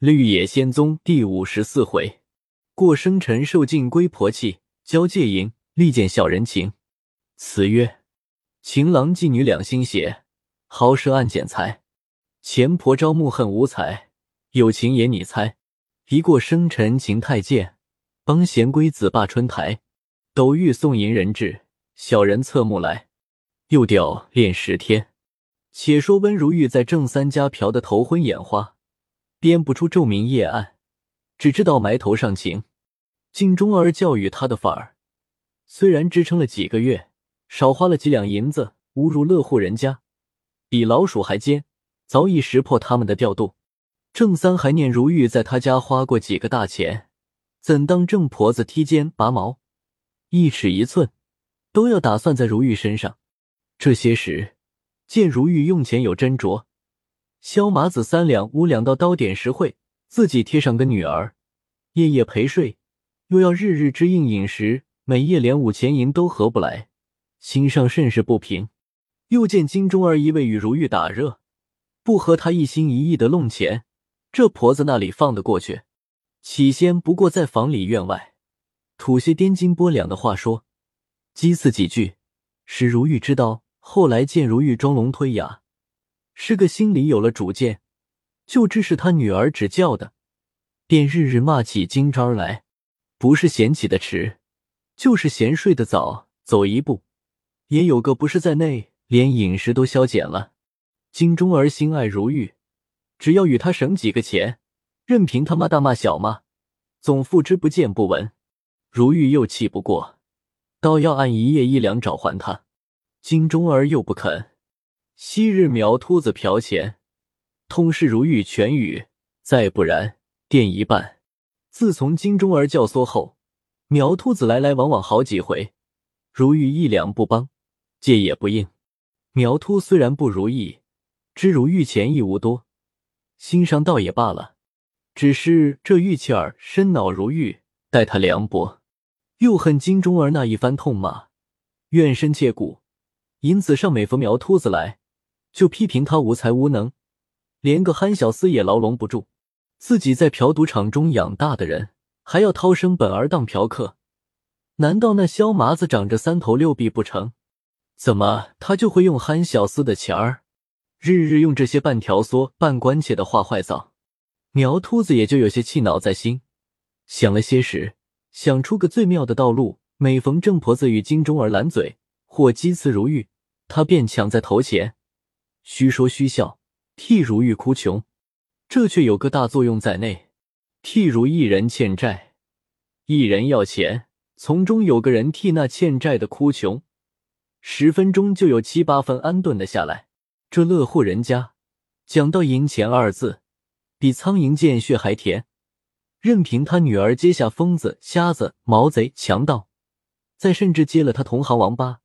绿野仙踪第五十四回，过生辰受尽龟婆气，交界营力见小人情。词曰：情郎妓女两心邪，豪奢暗剪裁。钱婆招募恨无才，有情也你猜。一过生辰情太贱，帮闲龟子霸春台。斗玉送银人至，小人侧目来。又吊练十天。且说温如玉在郑三家嫖得头昏眼花。编不出昼明夜暗，只知道埋头上情。金钟儿教育他的法儿，虽然支撑了几个月，少花了几两银子，侮辱乐户人家，比老鼠还奸，早已识破他们的调度。郑三还念如玉在他家花过几个大钱，怎当郑婆子踢尖拔毛，一尺一寸都要打算在如玉身上。这些时见如玉用钱有斟酌。萧麻子三两五两到刀点实惠，自己贴上个女儿，夜夜陪睡，又要日日支应饮食，每夜连五钱银都合不来，心上甚是不平。又见金钟儿一味与如玉打热，不和他一心一意的弄钱，这婆子那里放得过去？起先不过在房里院外吐些颠斤拨两的话说，讥刺几句，使如玉知道。后来见如玉装聋推哑。是个心里有了主见，就知是他女儿指教的，便日日骂起金招来，不是嫌起的迟，就是嫌睡得早。走一步，也有个不是在内，连饮食都消减了。金钟儿心爱如玉，只要与他省几个钱，任凭他骂大骂小骂，总付之不见不闻。如玉又气不过，倒要按一夜一两找还他，金钟儿又不肯。昔日苗秃子嫖钱，通事如玉全语；再不然，垫一半。自从金钟儿教唆后，苗秃子来来往往好几回，如玉一两不帮，借也不应。苗秃虽然不如意，知如玉钱亦无多，心上倒也罢了。只是这玉器儿身恼如玉，待他凉薄，又恨金钟儿那一番痛骂，怨深切骨，因此上每逢苗秃子来。就批评他无才无能，连个憨小厮也牢笼不住。自己在嫖赌场中养大的人，还要掏生本儿当嫖客，难道那萧麻子长着三头六臂不成？怎么他就会用憨小厮的钱儿，日日用这些半条唆、半关切的话坏造？苗秃子也就有些气恼在心，想了些时，想出个最妙的道路。每逢郑婆子与金钟儿拦嘴或讥刺如玉，他便抢在头前。虚说虚笑，替如玉哭穷，这却有个大作用在内。替如一人欠债，一人要钱，从中有个人替那欠债的哭穷，十分钟就有七八分安顿的下来。这乐户人家讲到银钱二字，比苍蝇见血还甜。任凭他女儿接下疯子、瞎子、毛贼、强盗，再甚至接了他同行王八，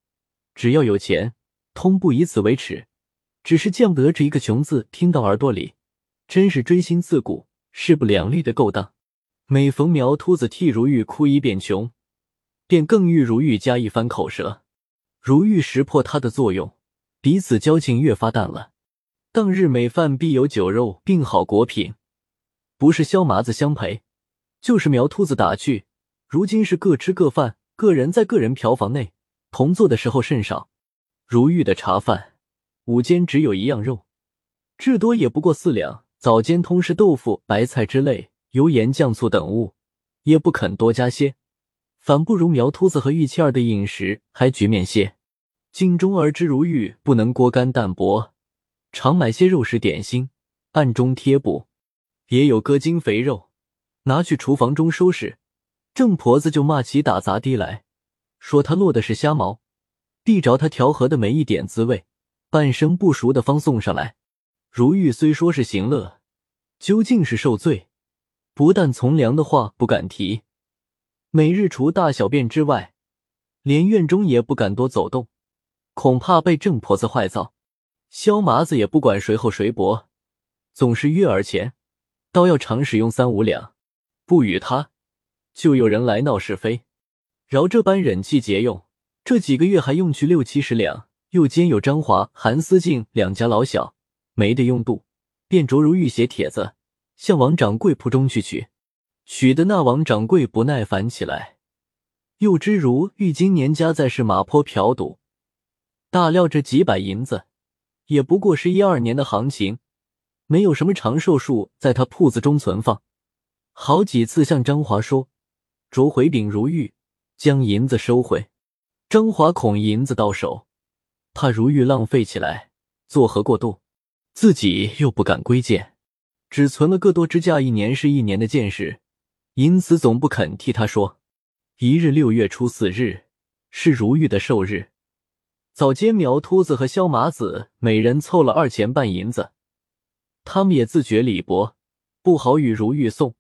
只要有钱，通不以此为耻。只是见不得这一个“穷”字听到耳朵里，真是锥心刺骨、势不两立的勾当。每逢苗秃子替如玉哭一遍穷，便更欲如玉加一番口舌。如玉识破他的作用，彼此交情越发淡了。当日每饭必有酒肉并好果品，不是萧麻子相陪，就是苗秃子打趣。如今是各吃各饭，个人在个人嫖房内同坐的时候甚少。如玉的茶饭。午间只有一样肉，至多也不过四两。早间通是豆腐、白菜之类，油盐酱醋等物，也不肯多加些，反不如苗秃子和玉妻儿的饮食还局面些。镜中儿之如玉不能锅干淡薄，常买些肉食点心，暗中贴补，也有割筋肥肉，拿去厨房中收拾。郑婆子就骂起打杂的来，说他落的是瞎毛，地着他调和的没一点滋味。半生不熟的方送上来，如玉虽说是行乐，究竟是受罪。不但从良的话不敢提，每日除大小便之外，连院中也不敢多走动，恐怕被郑婆子坏造。萧麻子也不管谁厚谁薄，总是月儿钱，倒要常使用三五两，不与他，就有人来闹是非。饶这般忍气节用，这几个月还用去六七十两。又兼有张华、韩思静两家老小，没得用度，便着如玉写帖子，向王掌柜铺中去取。取的那王掌柜不耐烦起来，又知如玉今年家在是马坡嫖赌，大料这几百银子也不过是一二年的行情，没有什么长寿树在他铺子中存放。好几次向张华说，着回禀如玉，将银子收回。张华恐银子到手，怕如玉浪费起来，作何过度？自己又不敢归建，只存了个多支架，一年是一年的见识。因此，总不肯替他说。一日六月初四日是如玉的寿日，早间苗秃子和萧麻子每人凑了二钱半银子，他们也自觉礼薄，不好与如玉送，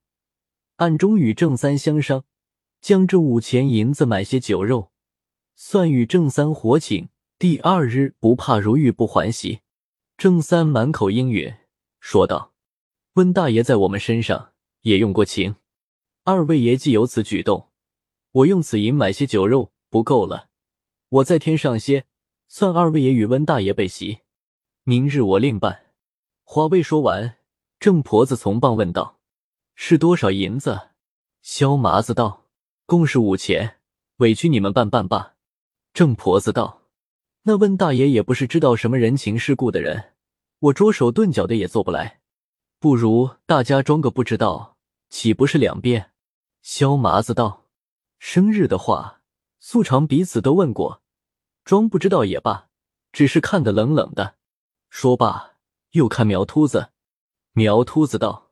暗中与郑三相商，将这五钱银子买些酒肉，算与郑三伙请。第二日不怕如玉不还席，郑三满口应允，说道：“温大爷在我们身上也用过情。”二位爷既有此举动，我用此银买些酒肉不够了，我再添上些，算二位爷与温大爷备席。明日我另办。话未说完，郑婆子从棒问道：“是多少银子？”萧麻子道：“共是五钱，委屈你们办办罢。”郑婆子道：“那温大爷也不是知道什么人情世故的人，我捉手顿脚的也做不来，不如大家装个不知道，岂不是两便？”萧麻子道：“生日的话，素常彼此都问过，装不知道也罢，只是看得冷冷的。”说罢，又看苗秃子。苗秃子道：“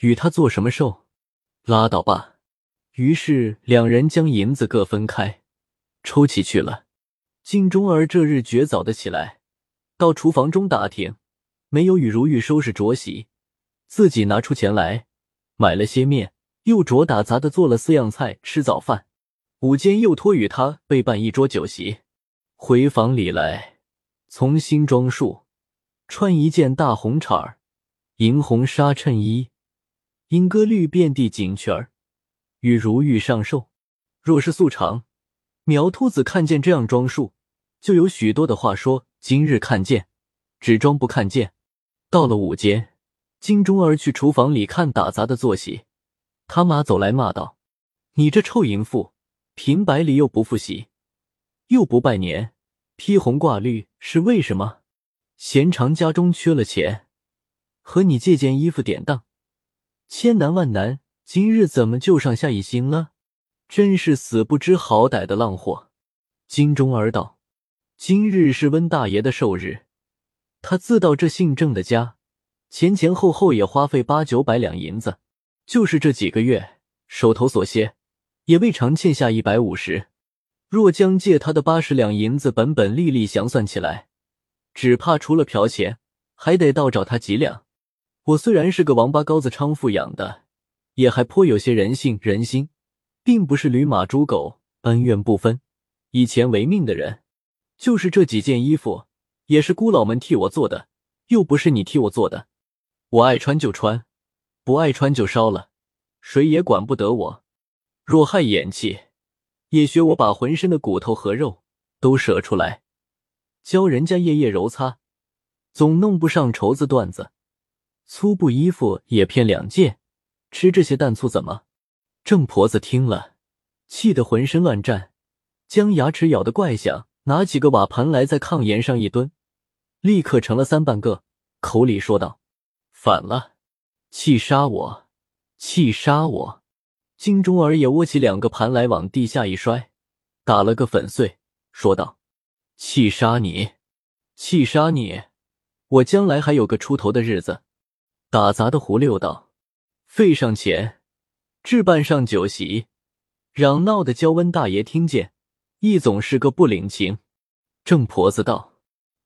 与他做什么寿？拉倒吧。”于是两人将银子各分开，抽起去了。金钟儿这日绝早的起来，到厨房中打听，没有与如玉收拾着洗，自己拿出钱来，买了些面。又着打杂的做了四样菜吃早饭，午间又托与他备办一桌酒席。回房里来，从新装束，穿一件大红衩儿、银红纱衬衣，莺歌绿遍地锦裙儿，与如玉上寿。若是素常，苗秃子看见这样装束，就有许多的话说。今日看见，只装不看见。到了午间，金钟儿去厨房里看打杂的坐席。他妈走来骂道：“你这臭淫妇，平白里又不复习，又不拜年，披红挂绿是为什么？嫌常家中缺了钱，和你借件衣服典当，千难万难，今日怎么就上下一心了？真是死不知好歹的浪货！”金钟儿道：“今日是温大爷的寿日，他自到这姓郑的家，前前后后也花费八九百两银子。”就是这几个月，手头所歇，也未尝欠下一百五十。若将借他的八十两银子本本利利详算起来，只怕除了嫖钱，还得倒找他几两。我虽然是个王八羔子娼妇养的，也还颇有些人性人心，并不是驴马猪狗恩怨不分、以钱为命的人。就是这几件衣服，也是姑老们替我做的，又不是你替我做的。我爱穿就穿。不爱穿就烧了，谁也管不得我。若害眼气，也学我把浑身的骨头和肉都舍出来，教人家夜夜揉擦，总弄不上绸子缎子。粗布衣服也偏两件，吃这些淡醋怎么？郑婆子听了，气得浑身乱颤，将牙齿咬得怪响，拿起个瓦盘来，在炕沿上一蹲，立刻成了三半个，口里说道：“反了。”气杀我！气杀我！金钟儿也握起两个盘来，往地下一摔，打了个粉碎，说道：“气杀你！气杀你！我将来还有个出头的日子。”打杂的胡六道：“费上钱，置办上酒席，嚷闹的焦温大爷听见，亦总是个不领情。”郑婆子道：“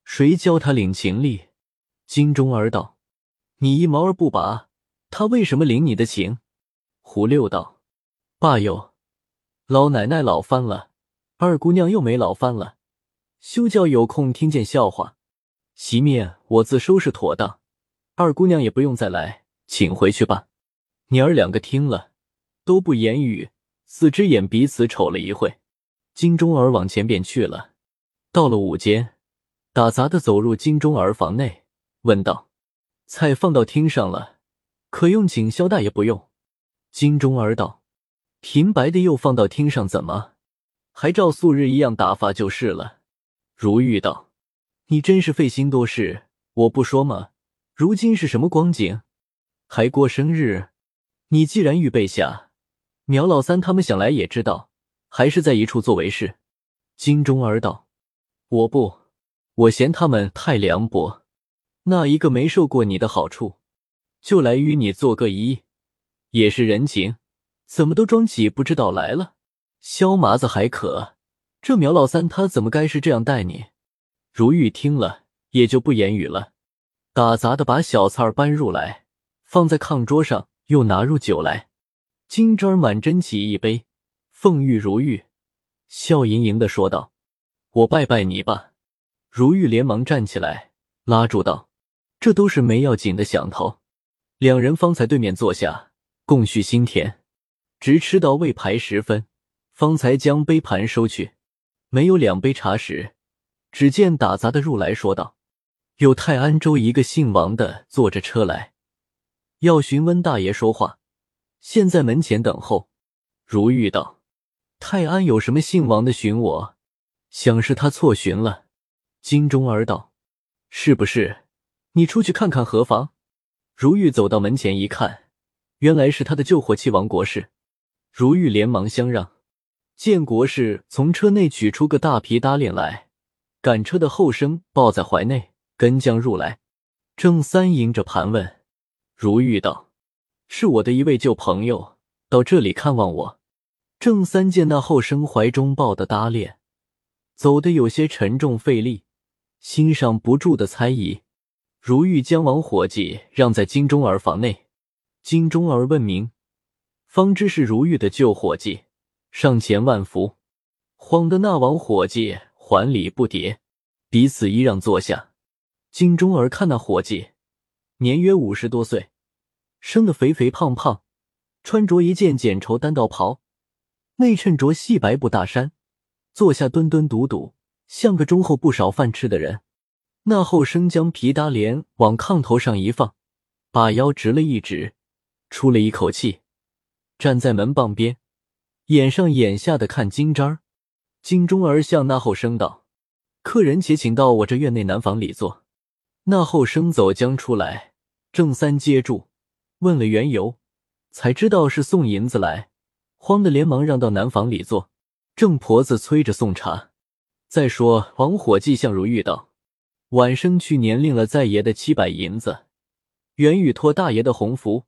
谁教他领情力？”金钟儿道：“你一毛儿不拔。”他为什么领你的情？胡六道：“爸哟，老奶奶老翻了，二姑娘又没老翻了，休叫有空听见笑话。席面我自收拾妥当，二姑娘也不用再来，请回去吧。”娘儿两个听了都不言语，四只眼彼此瞅了一会。金钟儿往前便去了。到了午间，打杂的走入金钟儿房内，问道：“菜放到厅上了。”可用请萧大爷不用。金钟儿道：“平白的又放到厅上，怎么还照素日一样打发就是了？”如玉道：“你真是费心多事，我不说吗？如今是什么光景？还过生日？你既然预备下，苗老三他们想来也知道，还是在一处做为是。”金钟儿道：“我不，我嫌他们太凉薄。那一个没受过你的好处，就来与你做个揖。”也是人情，怎么都装起不知道来了？萧麻子还可，这苗老三他怎么该是这样待你？如玉听了也就不言语了，打杂的把小菜儿搬入来，放在炕桌上，又拿入酒来。金枝儿满斟起一杯，凤玉如玉，笑盈盈的说道：“我拜拜你吧。”如玉连忙站起来，拉住道：“这都是没要紧的响头。”两人方才对面坐下。共叙心田，直吃到未排时分，方才将杯盘收去。没有两杯茶时，只见打杂的入来说道：“有泰安州一个姓王的坐着车来，要询温大爷说话，现在门前等候。”如玉道：“泰安有什么姓王的寻我？想是他错寻了。”金钟儿道：“是不是？你出去看看何妨？”如玉走到门前一看。原来是他的救火器王国士，如玉连忙相让，见国士从车内取出个大皮搭链来，赶车的后生抱在怀内，跟将入来。郑三迎着盘问，如玉道：“是我的一位旧朋友到这里看望我。”郑三见那后生怀中抱的搭链，走得有些沉重费力，心上不住的猜疑。如玉将王伙计让在金钟儿房内。金钟儿问明，方知是如玉的旧伙计，上前万福。慌得那王伙计还礼不迭，彼此依让坐下。金钟儿看那伙计，年约五十多岁，生得肥肥胖胖，穿着一件剪绸单道袍，内衬着细白布大衫，坐下蹲蹲笃笃，像个忠厚不少饭吃的人。那后生将皮搭帘往炕头上一放，把腰直了一直。出了一口气，站在门傍边，眼上眼下的看金渣儿。金钟儿向那后生道：“客人且请到我这院内南房里坐。”那后生走将出来，郑三接住，问了缘由，才知道是送银子来，慌得连忙让到南房里坐。郑婆子催着送茶。再说王伙计向如玉道：“晚生去年领了在爷的七百银子，原欲托大爷的鸿福。”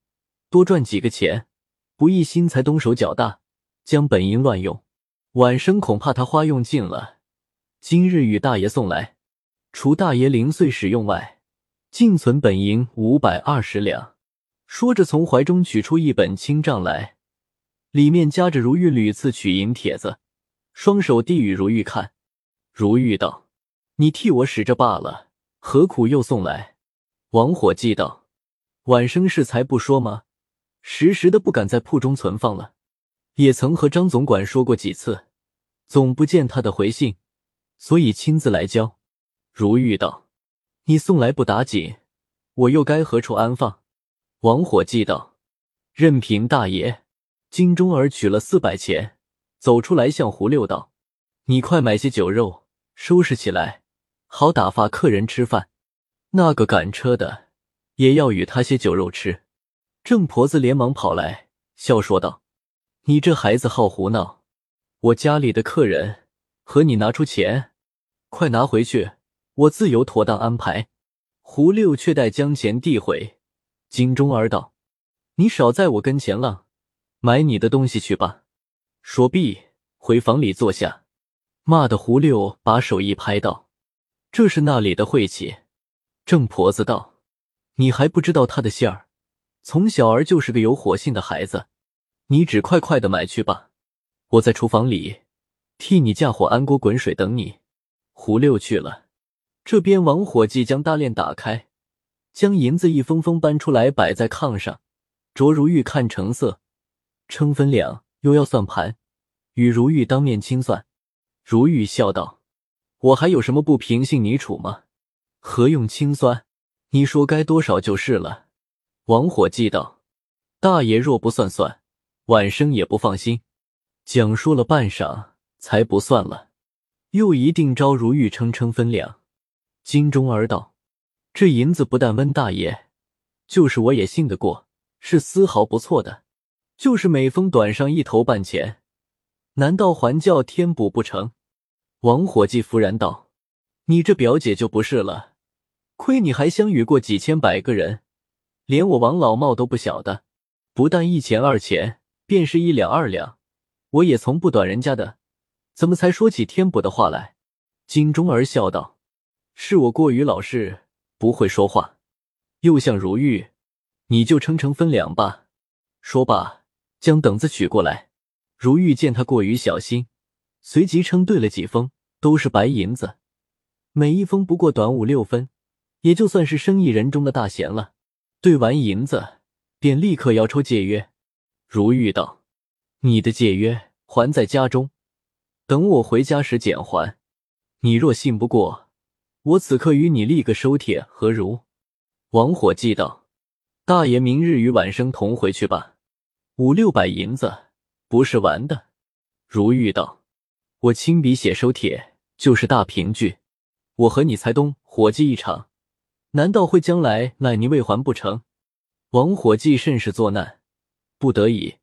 多赚几个钱，不一心才动手脚大，将本银乱用。晚生恐怕他花用尽了，今日与大爷送来，除大爷零碎使用外，净存本银五百二十两。说着，从怀中取出一本清账来，里面夹着如玉屡次取银帖子，双手递与如玉看。如玉道：“你替我使着罢了，何苦又送来？”王伙计道：“晚生是才不说吗？”时时的不敢在铺中存放了，也曾和张总管说过几次，总不见他的回信，所以亲自来交。如玉道：“你送来不打紧，我又该何处安放？”王伙计道：“任凭大爷。”金钟儿取了四百钱，走出来向胡六道：“你快买些酒肉，收拾起来，好打发客人吃饭。那个赶车的也要与他些酒肉吃。”郑婆子连忙跑来，笑说道：“你这孩子好胡闹！我家里的客人和你拿出钱，快拿回去，我自有妥当安排。”胡六却待将钱递回，金钟儿道：“你少在我跟前浪，买你的东西去吧。”说毕，回房里坐下，骂的胡六把手一拍道：“这是那里的晦气！”郑婆子道：“你还不知道他的馅儿。”从小儿就是个有火性的孩子，你只快快的买去吧，我在厨房里替你架火安锅滚水等你。胡六去了，这边王伙计将大链打开，将银子一封封搬出来摆在炕上。卓如玉看成色，称分量，又要算盘，与如玉当面清算。如玉笑道：“我还有什么不平信你处吗？何用清算？你说该多少就是了。”王伙计道：“大爷若不算算，晚生也不放心。”讲说了半晌，才不算了，又一定招如玉称称分量。金钟儿道：“这银子不但温大爷，就是我也信得过，是丝毫不错的。就是每封短上一头半钱，难道还叫添补不成？”王伙计忽然道：“你这表姐就不是了，亏你还相与过几千百个人，连我王老茂都不晓得。不但一钱二钱，便是一两二两，我也从不短人家的，怎么才说起添补的话来？”金钟儿笑道：“是我过于老实，不会说话。”又像如玉：“你就称称分两吧。”说罢，将等子取过来。如玉见他过于小心。随即称对了几封，都是白银子，每一封不过短五六分，也就算是生意人中的大闲了。对完银子，便立刻要抽借约。如玉道：“你的借约还在家中，等我回家时减还。你若信不过，我此刻与你立个收帖，何如？”王伙计道：“大爷明日与晚生同回去吧，五六百银子不是玩的。”如玉道。我亲笔写收帖，就是大凭据。我和你才东伙计一场，难道会将来赖你未还不成？王伙计甚是作难，不得已，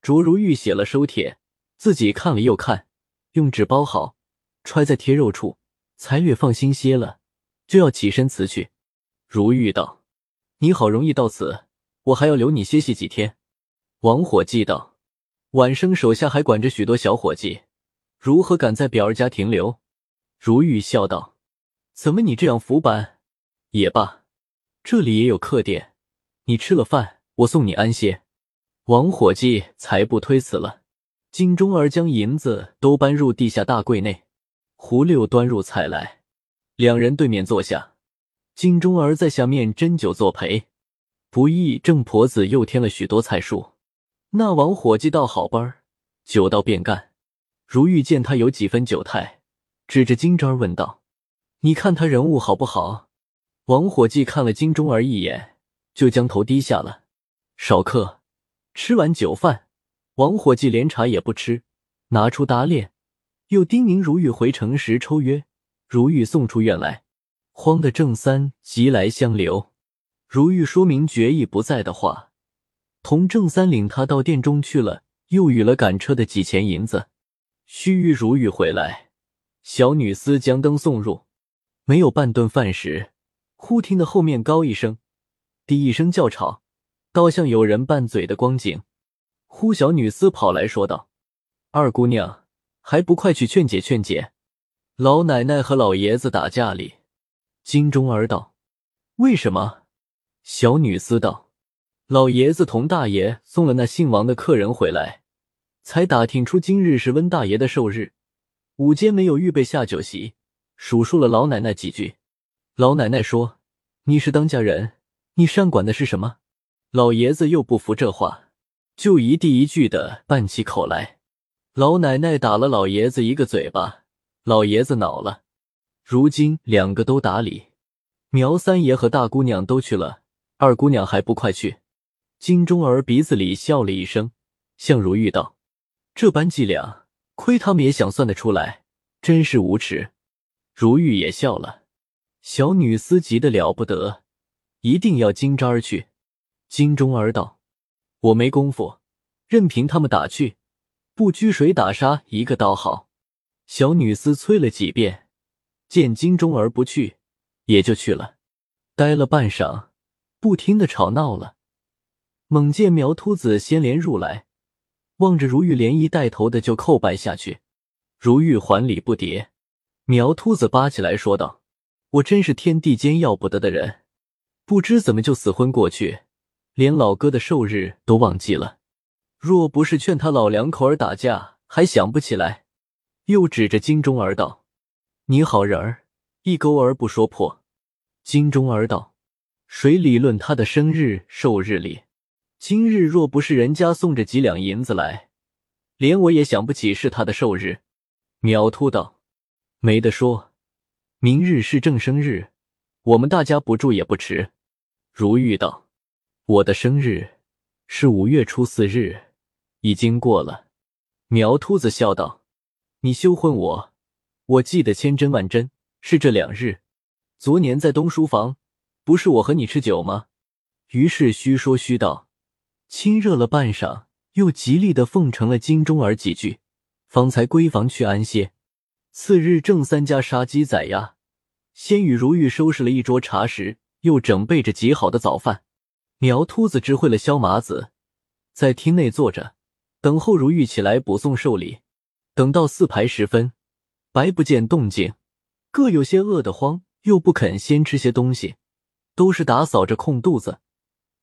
卓如玉写了收帖，自己看了又看，用纸包好，揣在贴肉处，才略放心些了，就要起身辞去。如玉道：“你好容易到此，我还要留你歇息几天。”王伙计道：“晚生手下还管着许多小伙计。”如何敢在表儿家停留？如玉笑道：“怎么你这样浮板？也罢，这里也有客店，你吃了饭，我送你安歇。”王伙计才不推辞了。金钟儿将银子都搬入地下大柜内，胡六端入菜来，两人对面坐下。金钟儿在下面斟酒作陪，不意郑婆子又添了许多菜数。那王伙计倒好班儿，酒到便干。如玉见他有几分酒态，指着金钟儿问道：“你看他人物好不好？”王伙计看了金钟儿一眼，就将头低下了。少客，吃完酒饭，王伙计连茶也不吃，拿出搭链，又叮咛如玉回城时抽约。如玉送出院来，慌的郑三急来相留。如玉说明决意不在的话，同郑三领他到店中去了，又与了赶车的几钱银子。须臾如玉回来，小女司将灯送入，没有半顿饭时，忽听得后面高一声，低一声叫吵，倒像有人拌嘴的光景。忽小女司跑来说道：“二姑娘，还不快去劝解劝解，老奶奶和老爷子打架哩。”金钟儿道：“为什么？”小女司道：“老爷子同大爷送了那姓王的客人回来。”才打听出今日是温大爷的寿日，午间没有预备下酒席，数数了老奶奶几句。老奶奶说：“你是当家人，你善管的是什么？”老爷子又不服这话，就一地一句的拌起口来。老奶奶打了老爷子一个嘴巴，老爷子恼了。如今两个都打理，苗三爷和大姑娘都去了，二姑娘还不快去？金钟儿鼻子里笑了一声，向如玉道。这般伎俩，亏他们也想算得出来，真是无耻。如玉也笑了。小女司急得了不得，一定要金吒儿去。金钟儿道：“我没功夫，任凭他们打去，不拘谁打杀一个倒好。”小女司催了几遍，见金钟儿不去，也就去了。待了半晌，不听的吵闹了。猛见苗秃子先连入来。望着如玉连衣带头的就叩拜下去，如玉还礼不迭。苗秃子扒起来说道：“我真是天地间要不得的人，不知怎么就死昏过去，连老哥的寿日都忘记了。若不是劝他老两口儿打架，还想不起来。”又指着金钟儿道：“你好人儿，一勾儿不说破。”金钟儿道：“谁理论他的生日寿日里？”今日若不是人家送着几两银子来，连我也想不起是他的寿日。苗秃道：“没得说，明日是正生日，我们大家不住也不迟。”如玉道：“我的生日是五月初四日，已经过了。苗秃子笑道：“你休混我，我记得千真万真，是这两日。昨年在东书房，不是我和你吃酒吗？”于是虚说虚道，亲热了半晌，又极力的奉承了金钟儿几句，方才归房去安歇。次日，郑三家杀鸡宰鸭，先与如玉收拾了一桌茶食，又整备着极好的早饭。苗秃子知会了萧麻子，在厅内坐着，等候如玉起来补送寿礼。等到四排时分，白不见动静，各有些饿得慌，又不肯先吃些东西，都是打扫着空肚子。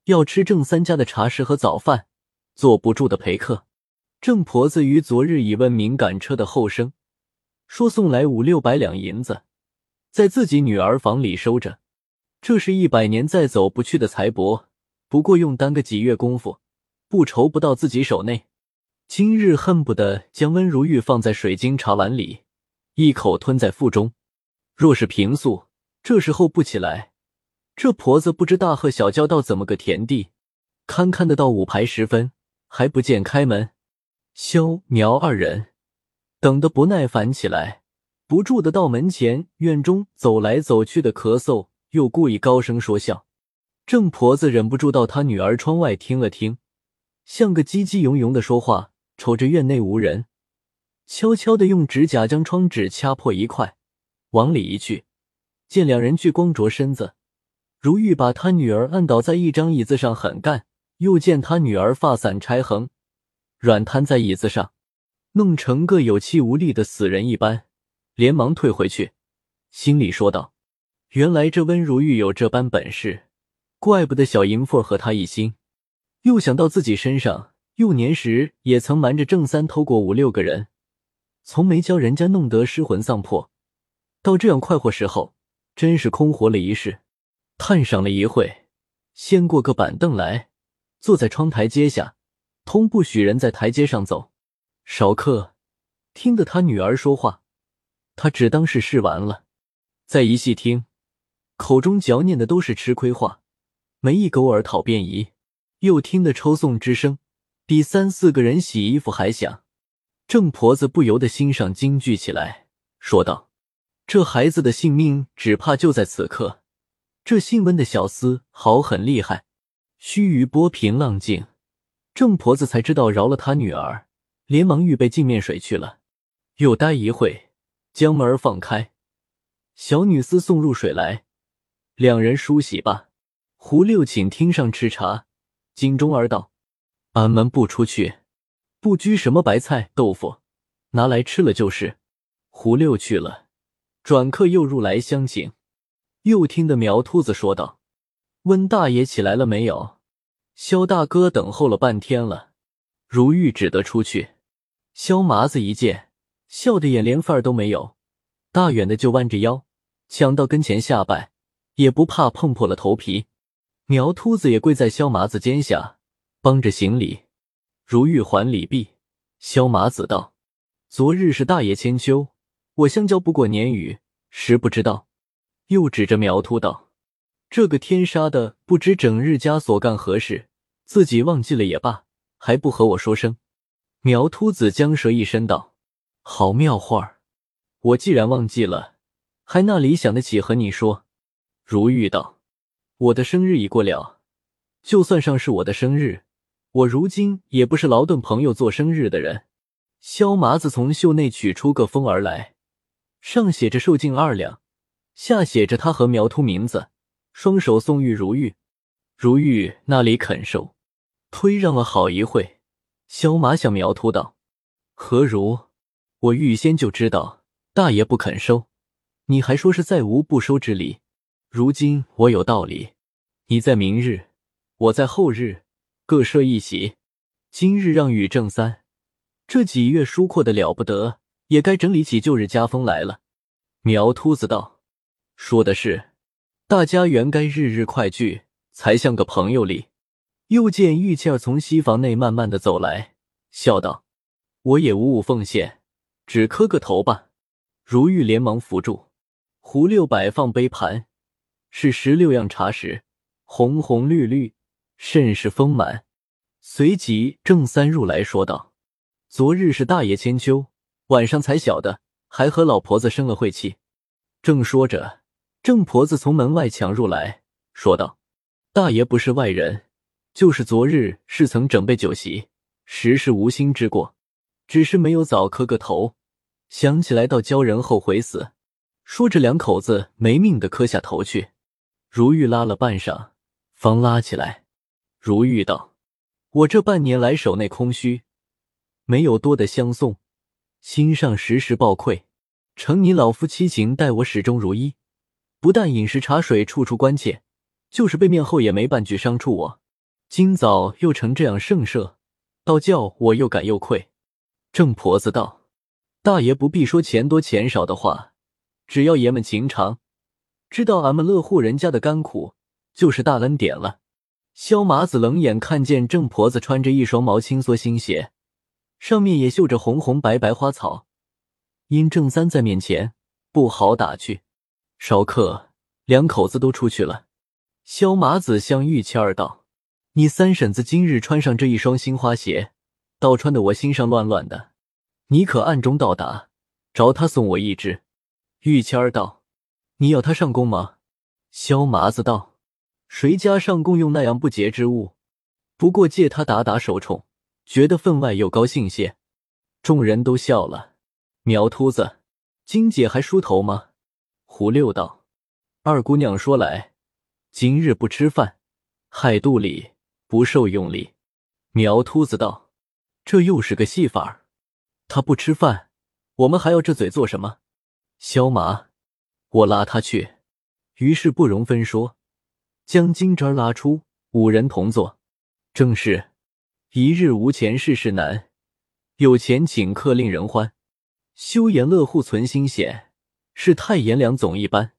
要吃郑三家的茶食和早饭，坐不住的陪客。郑婆子于昨日已问明赶车的后生，说送来五六百两银子，在自己女儿房里收着。这是一百年再走不去的财帛，不过用耽个几月功夫，不愁不到自己手内。今日恨不得将温如玉放在水晶茶碗里，一口吞在腹中。若是平素，这时候不起来。这婆子不知大喝小叫到怎么个田地，堪堪的到五排时分还不见开门，萧苗二人等得不耐烦起来，不住的到门前院中走来走去的咳嗽，又故意高声说笑。郑婆子忍不住到她女儿窗外听了听，像个叽叽哝哝的说话，瞅着院内无人，悄悄的用指甲将窗纸掐破一块，往里一去，见两人俱光着身子。如玉把他女儿按倒在一张椅子上，狠干；又见他女儿发散拆横，软瘫在椅子上，弄成个有气无力的死人一般，连忙退回去，心里说道：“原来这温如玉有这般本事，怪不得小淫妇和他一心。”又想到自己身上幼年时也曾瞒着郑三偷过五六个人，从没教人家弄得失魂丧魄，到这样快活时候，真是空活了一世。探赏了一会，先过个板凳来，坐在窗台阶下，通不许人在台阶上走。少客听得他女儿说话，他只当是试完了。再一细听，口中嚼念的都是吃亏话，没一狗耳讨便宜。又听得抽送之声，比三四个人洗衣服还响。郑婆子不由得心上惊惧起来，说道：“这孩子的性命，只怕就在此刻。”这姓温的小厮好很厉害，须臾波平浪静，郑婆子才知道饶了他女儿，连忙预备净面水去了。又待一会，将门儿放开，小女厮送入水来，两人梳洗罢，胡六请厅上吃茶。金钟儿道：“俺们不出去，不拘什么白菜豆腐，拿来吃了就是。”胡六去了，转客又入来相请。又听得苗秃子说道：“温大爷起来了没有？萧大哥等候了半天了。”如玉只得出去。萧麻子一见，笑得眼连饭儿都没有，大远的就弯着腰，抢到跟前下拜，也不怕碰破了头皮。苗秃子也跪在萧麻子肩下，帮着行礼。如玉还礼毕，萧麻子道：“昨日是大爷千秋，我相交不过年余，实不知道。”又指着苗秃道：“这个天杀的，不知整日家所干何事，自己忘记了也罢，还不和我说声。”苗秃子僵舌一声道：“好妙话！我既然忘记了，还那里想得起和你说？”如玉道：“我的生日已过了，就算上是我的生日，我如今也不是劳顿朋友做生日的人。”萧麻子从袖内取出个封儿来，上写着“寿敬二两”。下写着他和苗秃名字，双手送玉如玉，如玉那里肯收，推让了好一会。萧马向苗秃道：“何如？我预先就知道大爷不肯收，你还说是再无不收之理。如今我有道理，你在明日，我在后日，各设一席。今日让与正三，这几月疏阔的了不得，也该整理起旧日家风来了。”苗秃子道。说的是，大家原该日日快聚，才像个朋友里。又见玉倩儿从西房内慢慢的走来，笑道：“我也无物奉献，只磕个头吧。”如玉连忙扶住。胡六摆放杯盘，是十六样茶食，红红绿绿，甚是丰满。随即，郑三入来说道：“昨日是大爷千秋，晚上才晓得，还和老婆子生了晦气。”正说着，郑婆子从门外抢入来说道：“大爷不是外人，就是昨日是曾整备酒席，实是无心之过，只是没有早磕个头，想起来倒教人后悔死。”说着，两口子没命的磕下头去。如玉拉了半晌，方拉起来。如玉道：“我这半年来手内空虚，没有多的相送，心上时时抱愧。承你老夫妻情，待我始终如一，不但饮食茶水处处关切，就是被面后也没半句伤处我。今早又成这样盛设，倒叫我又感又愧。”郑婆子道：“大爷不必说钱多钱少的话。”只要爷们情长，知道俺们乐户人家的甘苦，就是大恩典了。萧麻子冷眼看见郑婆子穿着一双毛青蓑新鞋，上面也绣着红红白白花草，因郑三在面前不好打趣。少客两口子都出去了。萧麻子向玉谦儿道：“你三婶子今日穿上这一双新花鞋，倒穿的我心上乱乱的。你可暗中到达，找他送我一只。”玉谦儿道：“你要他上供吗？”萧麻子道：“谁家上供用那样不洁之物？不过借他打打手冲，觉得分外又高兴些。”众人都笑了。苗秃子，金姐还梳头吗？胡六道：“二姑娘说来，今日不吃饭，害肚里不受用力。”苗秃子道：“这又是个戏法儿。他不吃饭，我们还要这嘴做什么？”萧麻，我拉他去。于是不容分说，将金枝拉出，五人同坐。正是一日无钱事事难，有钱请客令人欢。休言乐户存心险，是太炎凉总一般。